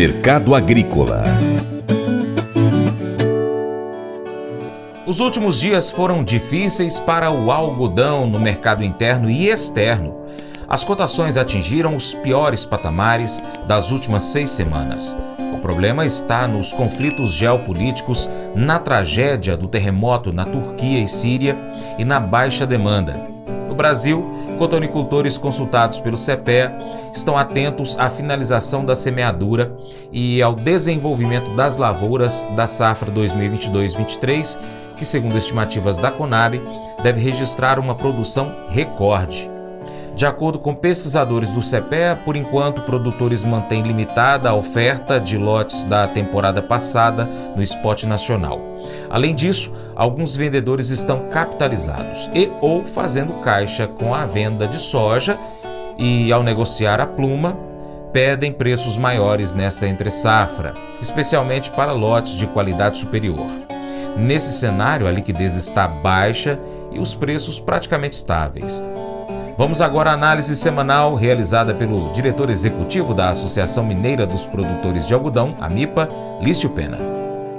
Mercado Agrícola Os últimos dias foram difíceis para o algodão no mercado interno e externo. As cotações atingiram os piores patamares das últimas seis semanas. O problema está nos conflitos geopolíticos, na tragédia do terremoto na Turquia e Síria e na baixa demanda. No Brasil, cotonicultores consultados pelo CPEA estão atentos à finalização da semeadura e ao desenvolvimento das lavouras da safra 2022-23 que, segundo estimativas da Conab, deve registrar uma produção recorde. De acordo com pesquisadores do CPEA, por enquanto, produtores mantêm limitada a oferta de lotes da temporada passada no spot nacional. Além disso, alguns vendedores estão capitalizados e ou fazendo caixa com a venda de soja e, ao negociar a pluma, pedem preços maiores nessa entre-safra, especialmente para lotes de qualidade superior. Nesse cenário, a liquidez está baixa e os preços praticamente estáveis. Vamos agora à análise semanal realizada pelo diretor executivo da Associação Mineira dos Produtores de Algodão, a MIPA, Lício Pena.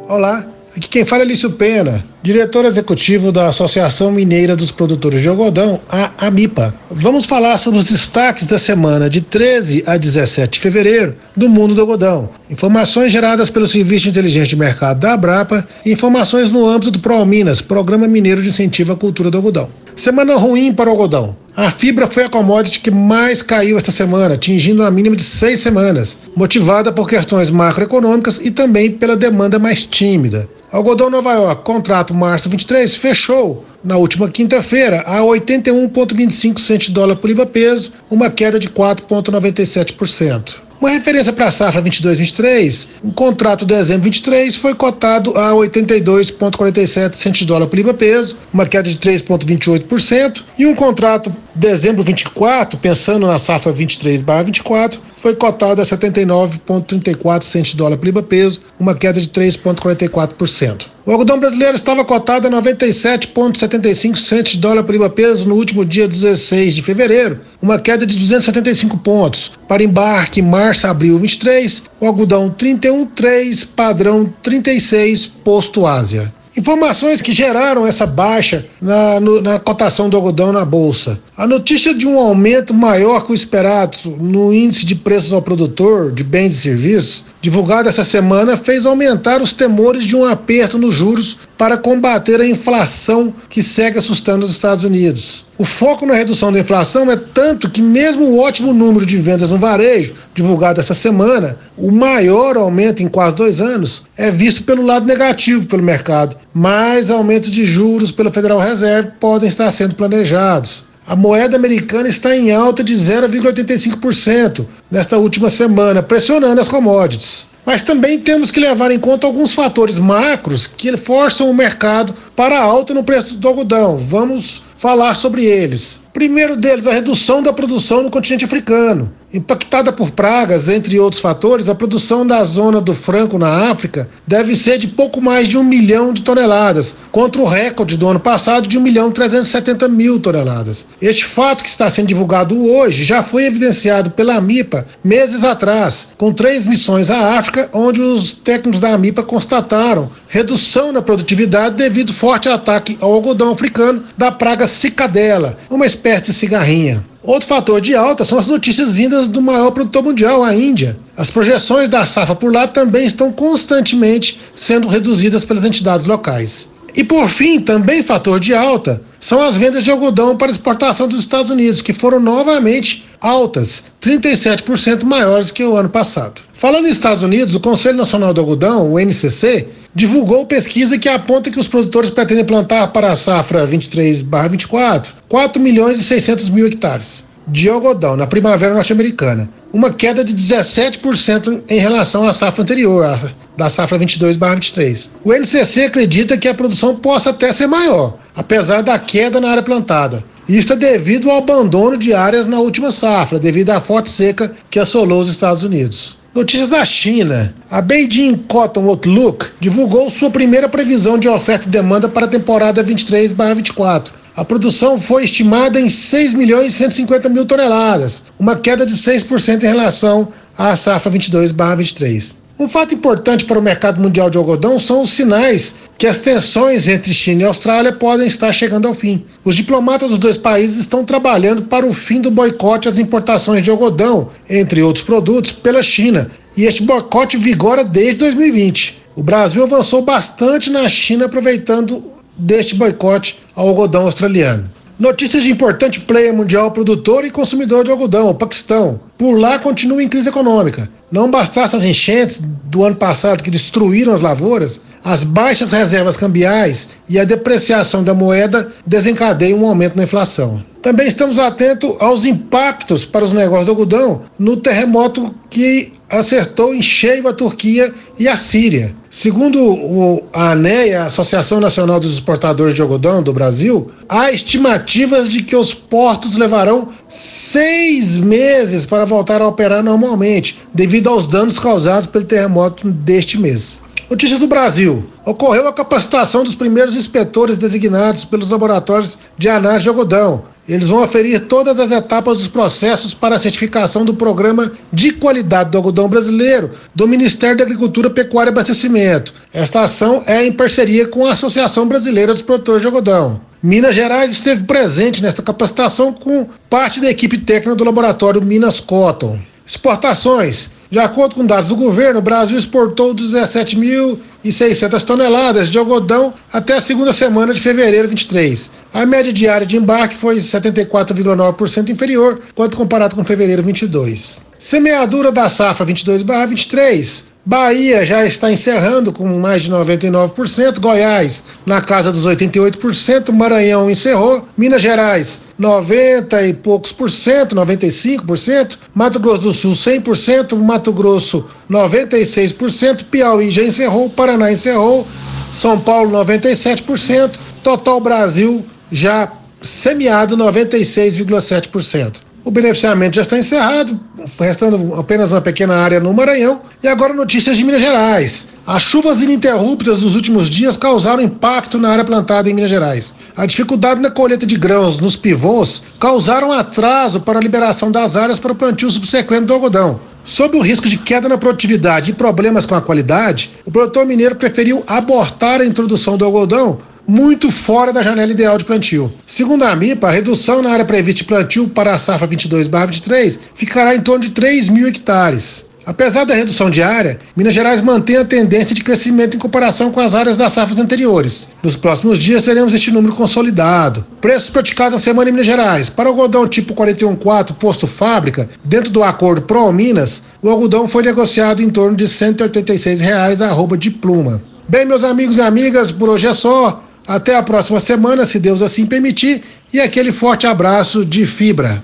Olá, Aqui quem fala é Lício Pena, diretor executivo da Associação Mineira dos Produtores de Algodão, a AMIPA. Vamos falar sobre os destaques da semana de 13 a 17 de fevereiro do mundo do algodão. Informações geradas pelo Serviço de Inteligência de Mercado da Abrapa e informações no âmbito do ProMinas, Programa Mineiro de Incentivo à Cultura do Algodão. Semana ruim para o algodão. A fibra foi a commodity que mais caiu esta semana, atingindo a mínima de seis semanas, motivada por questões macroeconômicas e também pela demanda mais tímida. Algodão Nova York, contrato março 23, fechou na última quinta-feira a 81,25 centes de dólar por libra peso, uma queda de 4,97%. Uma referência para a safra 22-23, o contrato de dezembro 23 foi cotado a 82,47 centos de dólar por libra peso, uma queda de 3,28%, e um contrato dezembro 24, pensando na safra 23/24, foi cotado a 79,34 centos de dólar por libra peso, uma queda de 3,44%. O algodão brasileiro estava cotado a 97,75 centos de dólar por libra peso no último dia 16 de fevereiro, uma queda de 275 pontos. Para embarque março abril 23, o algodão 31,3, padrão 36, posto Ásia. Informações que geraram essa baixa na, no, na, cotação do algodão na bolsa. A notícia de um aumento maior que o esperado no índice de preços ao produtor de bens e serviços, divulgado essa semana, fez aumentar os temores de um aperto nos juros para combater a inflação que segue assustando os Estados Unidos. O foco na redução da inflação é tanto que, mesmo o ótimo número de vendas no varejo, divulgado essa semana, o maior aumento em quase dois anos, é visto pelo lado negativo pelo mercado. Mais aumentos de juros pela Federal Reserve podem estar sendo planejados. A moeda americana está em alta de 0,85% nesta última semana, pressionando as commodities. Mas também temos que levar em conta alguns fatores macros que forçam o mercado para a alta no preço do algodão. Vamos falar sobre eles. Primeiro deles, a redução da produção no continente africano. Impactada por pragas, entre outros fatores, a produção da zona do franco na África deve ser de pouco mais de um milhão de toneladas, contra o recorde do ano passado de 1 milhão 370 mil toneladas. Este fato que está sendo divulgado hoje já foi evidenciado pela AMIPA meses atrás, com três missões à África, onde os técnicos da AMIPA constataram redução na produtividade devido ao forte ataque ao algodão africano da praga cicadela, uma espécie de cigarrinha. Outro fator de alta são as notícias vindas do maior produtor mundial, a Índia. As projeções da safra por lá também estão constantemente sendo reduzidas pelas entidades locais. E por fim, também fator de alta, são as vendas de algodão para exportação dos Estados Unidos, que foram novamente altas, 37% maiores que o ano passado. Falando em Estados Unidos, o Conselho Nacional do Algodão, o NCC, divulgou pesquisa que aponta que os produtores pretendem plantar para a safra 23/24 4 milhões e 600 mil hectares de algodão na primavera norte-americana, uma queda de 17% em relação à safra anterior, da safra 22/23. O NCC acredita que a produção possa até ser maior, apesar da queda na área plantada. Isto é devido ao abandono de áreas na última safra, devido à forte seca que assolou os Estados Unidos. Notícias da China. A Beijing Cotton Outlook divulgou sua primeira previsão de oferta e demanda para a temporada 23/24. A produção foi estimada em 6 milhões e 150 mil toneladas, uma queda de 6% em relação à safra 22/23. Um fato importante para o mercado mundial de algodão são os sinais que as tensões entre China e Austrália podem estar chegando ao fim. Os diplomatas dos dois países estão trabalhando para o fim do boicote às importações de algodão, entre outros produtos, pela China, e este boicote vigora desde 2020. O Brasil avançou bastante na China aproveitando deste boicote ao algodão australiano. Notícias de importante player mundial produtor e consumidor de algodão, o Paquistão. Por lá continua em crise econômica. Não bastasse as enchentes do ano passado que destruíram as lavouras, as baixas reservas cambiais e a depreciação da moeda desencadeiam um aumento na inflação. Também estamos atentos aos impactos para os negócios do algodão no terremoto que acertou em cheio a Turquia e a Síria. Segundo o, a ANEA, a Associação Nacional dos Exportadores de Algodão do Brasil, há estimativas de que os portos levarão seis meses para voltar a operar normalmente, devido aos danos causados pelo terremoto deste mês. Notícias do Brasil. Ocorreu a capacitação dos primeiros inspetores designados pelos laboratórios de análise de algodão. Eles vão aferir todas as etapas dos processos para a certificação do Programa de Qualidade do Algodão Brasileiro do Ministério da Agricultura, Pecuária e Abastecimento. Esta ação é em parceria com a Associação Brasileira dos Produtores de Algodão. Minas Gerais esteve presente nesta capacitação com parte da equipe técnica do laboratório Minas Cotton. Exportações. De acordo com dados do governo, o Brasil exportou 17.600 toneladas de algodão até a segunda semana de fevereiro 23. A média diária de embarque foi 74,9% inferior quando comparado com fevereiro 22. Semeadura da safra 22/23 Bahia já está encerrando com mais de 99%, Goiás na casa dos 88%, Maranhão encerrou, Minas Gerais 90 e poucos por cento, 95%, Mato Grosso do Sul 100%, Mato Grosso 96%, Piauí já encerrou, Paraná encerrou, São Paulo 97%, total Brasil já semiado 96,7%. O beneficiamento já está encerrado, restando apenas uma pequena área no Maranhão. E agora notícias de Minas Gerais. As chuvas ininterruptas dos últimos dias causaram impacto na área plantada em Minas Gerais. A dificuldade na colheita de grãos nos pivôs causaram atraso para a liberação das áreas para o plantio subsequente do algodão. Sob o risco de queda na produtividade e problemas com a qualidade, o produtor mineiro preferiu abortar a introdução do algodão muito fora da janela ideal de plantio. Segundo a MIPA, a redução na área prevista de plantio para a safra 22/23 ficará em torno de 3 mil hectares. Apesar da redução de área, Minas Gerais mantém a tendência de crescimento em comparação com as áreas das safras anteriores. Nos próximos dias teremos este número consolidado. Preços praticados na semana em Minas Gerais. Para o algodão tipo 414 posto fábrica, dentro do acordo Pro Minas, o algodão foi negociado em torno de 186 reais a arroba de pluma. Bem, meus amigos e amigas, por hoje é só. Até a próxima semana, se Deus assim permitir, e aquele forte abraço de fibra.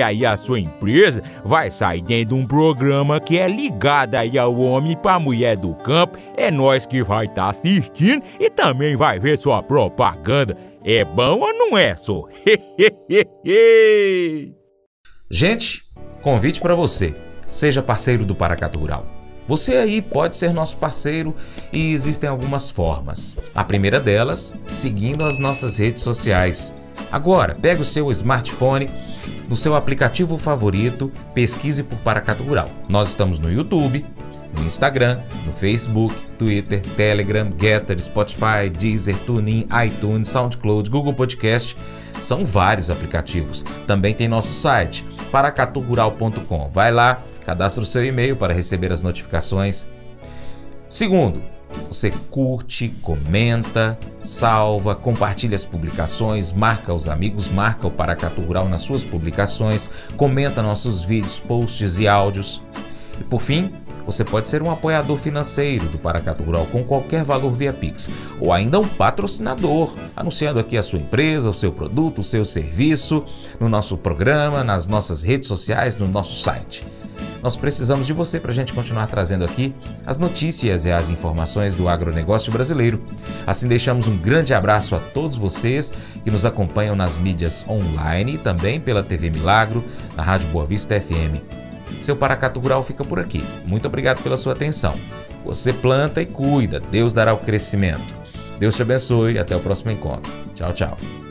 aí a sua empresa vai sair dentro de um programa que é ligado aí ao homem para mulher do campo. É nós que vai estar tá assistindo e também vai ver sua propaganda. É bom ou não é, só? Gente, Convite para você. Seja parceiro do Paracatu Rural. Você aí pode ser nosso parceiro e existem algumas formas. A primeira delas, seguindo as nossas redes sociais. Agora, pegue o seu smartphone, no seu aplicativo favorito, pesquise por Paracatu Rural. Nós estamos no YouTube, no Instagram, no Facebook, Twitter, Telegram, Getter, Spotify, Deezer, TuneIn, iTunes, SoundCloud, Google Podcast. São vários aplicativos. Também tem nosso site paracaturural.com. Vai lá, cadastra o seu e-mail para receber as notificações. Segundo, você curte, comenta, salva, compartilha as publicações, marca os amigos, marca o Paracatu Rural nas suas publicações, comenta nossos vídeos, posts e áudios. E por fim, você pode ser um apoiador financeiro do Paracatu Rural com qualquer valor via Pix, ou ainda um patrocinador, anunciando aqui a sua empresa, o seu produto, o seu serviço, no nosso programa, nas nossas redes sociais, no nosso site. Nós precisamos de você para a gente continuar trazendo aqui as notícias e as informações do agronegócio brasileiro. Assim, deixamos um grande abraço a todos vocês que nos acompanham nas mídias online e também pela TV Milagro, na Rádio Boa Vista FM. Seu Paracato Rural fica por aqui. Muito obrigado pela sua atenção. Você planta e cuida, Deus dará o crescimento. Deus te abençoe até o próximo encontro. Tchau, tchau.